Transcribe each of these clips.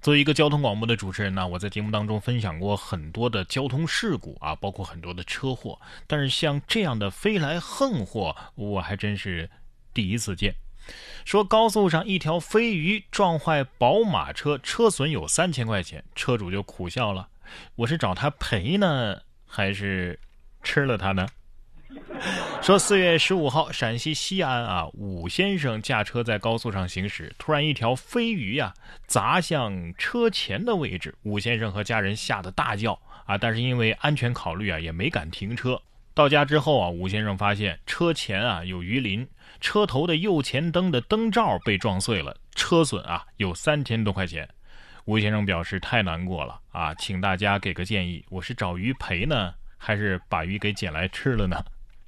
作为一个交通广播的主持人呢，我在节目当中分享过很多的交通事故啊，包括很多的车祸。但是像这样的飞来横祸，我还真是第一次见。说高速上一条飞鱼撞坏宝马车，车损有三千块钱，车主就苦笑了：我是找他赔呢，还是吃了他呢？说四月十五号，陕西西安啊，武先生驾车在高速上行驶，突然一条飞鱼呀砸向车前的位置，武先生和家人吓得大叫啊，但是因为安全考虑啊，也没敢停车。到家之后啊，武先生发现车前啊有鱼鳞，车头的右前灯的灯罩被撞碎了，车损啊有三千多块钱。吴先生表示太难过了啊，请大家给个建议，我是找鱼赔呢，还是把鱼给捡来吃了呢？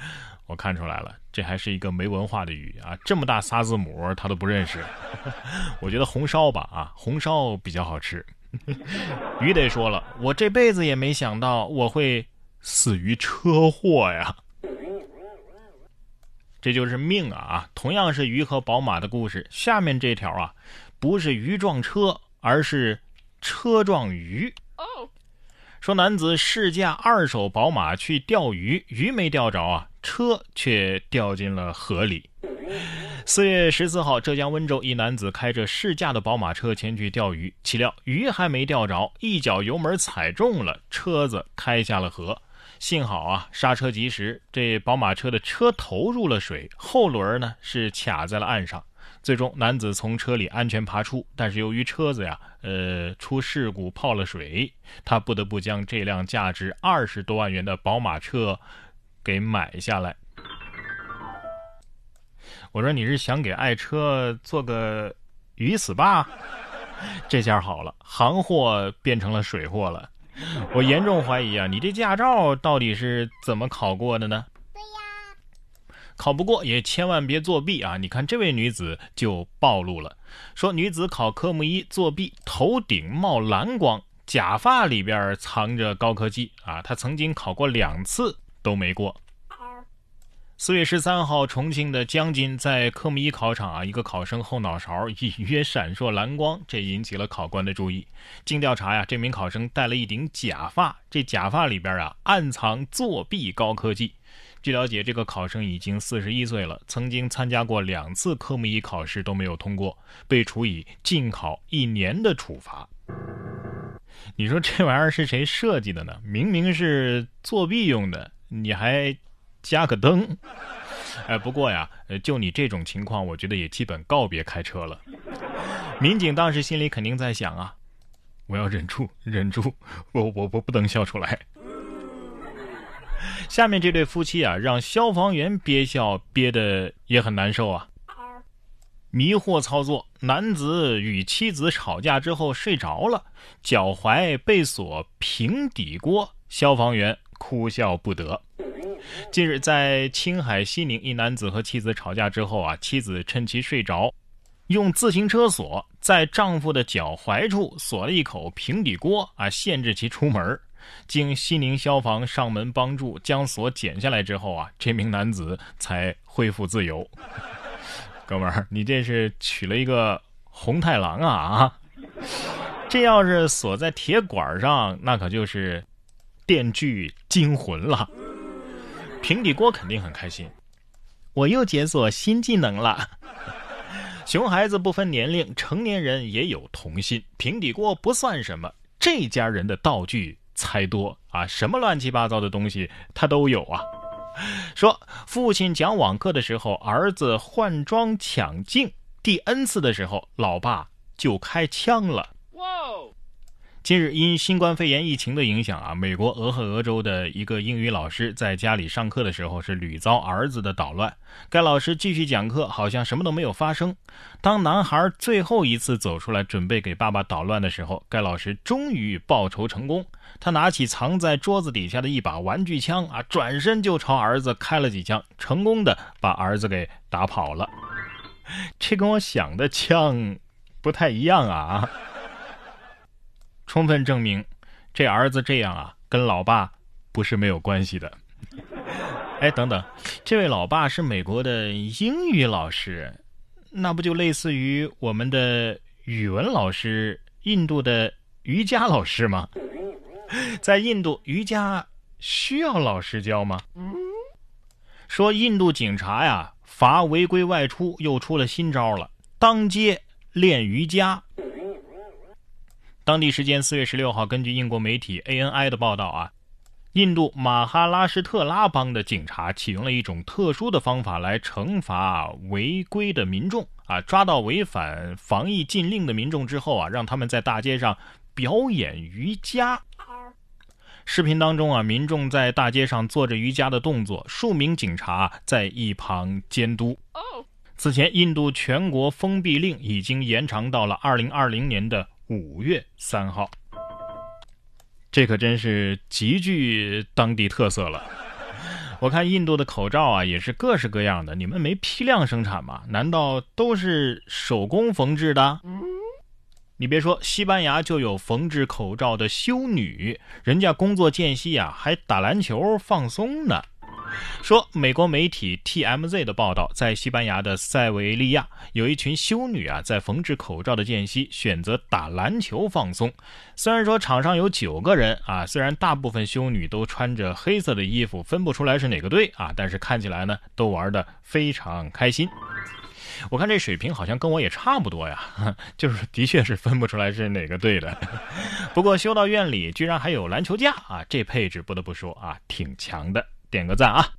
我看出来了，这还是一个没文化的鱼啊！这么大仨字母他都不认识。我觉得红烧吧啊，红烧比较好吃。鱼得说了，我这辈子也没想到我会死于车祸呀。这就是命啊啊！同样是鱼和宝马的故事，下面这条啊，不是鱼撞车，而是车撞鱼。说男子试驾二手宝马去钓鱼，鱼没钓着啊，车却掉进了河里。四月十四号，浙江温州一男子开着试驾的宝马车前去钓鱼，岂料鱼还没钓着，一脚油门踩中了，车子开下了河。幸好啊，刹车及时，这宝马车的车头入了水，后轮呢是卡在了岸上。最终，男子从车里安全爬出，但是由于车子呀，呃，出事故泡了水，他不得不将这辆价值二十多万元的宝马车给买下来。我说你是想给爱车做个鱼死吧 这下好了，行货变成了水货了。我严重怀疑啊，你这驾照到底是怎么考过的呢？考不过也千万别作弊啊！你看这位女子就暴露了，说女子考科目一作弊，头顶冒蓝光，假发里边藏着高科技啊！她曾经考过两次都没过。四月十三号，重庆的江津在科目一考场啊，一个考生后脑勺隐约闪烁蓝光，这引起了考官的注意。经调查呀，这名考生戴了一顶假发，这假发里边啊暗藏作弊高科技。据了解，这个考生已经四十一岁了，曾经参加过两次科目一考试都没有通过，被处以禁考一年的处罚。你说这玩意儿是谁设计的呢？明明是作弊用的，你还加个灯？哎，不过呀，就你这种情况，我觉得也基本告别开车了。民警当时心里肯定在想啊，我要忍住，忍住，我我我不能笑出来。下面这对夫妻啊，让消防员憋笑憋得也很难受啊！迷惑操作，男子与妻子吵架之后睡着了，脚踝被锁平底锅，消防员哭笑不得。近日，在青海西宁，一男子和妻子吵架之后啊，妻子趁其睡着，用自行车锁在丈夫的脚踝处锁了一口平底锅啊，限制其出门。经西宁消防上门帮助，将锁剪下来之后啊，这名男子才恢复自由。哥们儿，你这是娶了一个红太狼啊啊！这要是锁在铁管上，那可就是电锯惊魂了。平底锅肯定很开心，我又解锁新技能了。熊孩子不分年龄，成年人也有童心。平底锅不算什么，这家人的道具。才多啊！什么乱七八糟的东西他都有啊。说父亲讲网课的时候，儿子换装抢镜，第 n 次的时候，老爸就开枪了。近日，因新冠肺炎疫情的影响啊，美国俄亥俄州的一个英语老师在家里上课的时候是屡遭儿子的捣乱。该老师继续讲课，好像什么都没有发生。当男孩最后一次走出来准备给爸爸捣乱的时候，该老师终于报仇成功。他拿起藏在桌子底下的一把玩具枪啊，转身就朝儿子开了几枪，成功的把儿子给打跑了。这跟我想的枪不太一样啊！充分证明，这儿子这样啊，跟老爸不是没有关系的。哎，等等，这位老爸是美国的英语老师，那不就类似于我们的语文老师、印度的瑜伽老师吗？在印度，瑜伽需要老师教吗？说印度警察呀，罚违规外出又出了新招了，当街练瑜伽。当地时间四月十六号，根据英国媒体 ANI 的报道啊，印度马哈拉施特拉邦的警察启用了一种特殊的方法来惩罚违规的民众啊，抓到违反防疫禁令的民众之后啊，让他们在大街上表演瑜伽。视频当中啊，民众在大街上做着瑜伽的动作，数名警察在一旁监督。此前，印度全国封闭令已经延长到了二零二零年的。五月三号，这可真是极具当地特色了。我看印度的口罩啊，也是各式各样的。你们没批量生产吗？难道都是手工缝制的？你别说，西班牙就有缝制口罩的修女，人家工作间隙啊，还打篮球放松呢。说，美国媒体 TMZ 的报道，在西班牙的塞维利亚，有一群修女啊，在缝制口罩的间隙选择打篮球放松。虽然说场上有九个人啊，虽然大部分修女都穿着黑色的衣服，分不出来是哪个队啊，但是看起来呢，都玩得非常开心。我看这水平好像跟我也差不多呀，就是的确是分不出来是哪个队的。不过修道院里居然还有篮球架啊，这配置不得不说啊，挺强的。点个赞啊！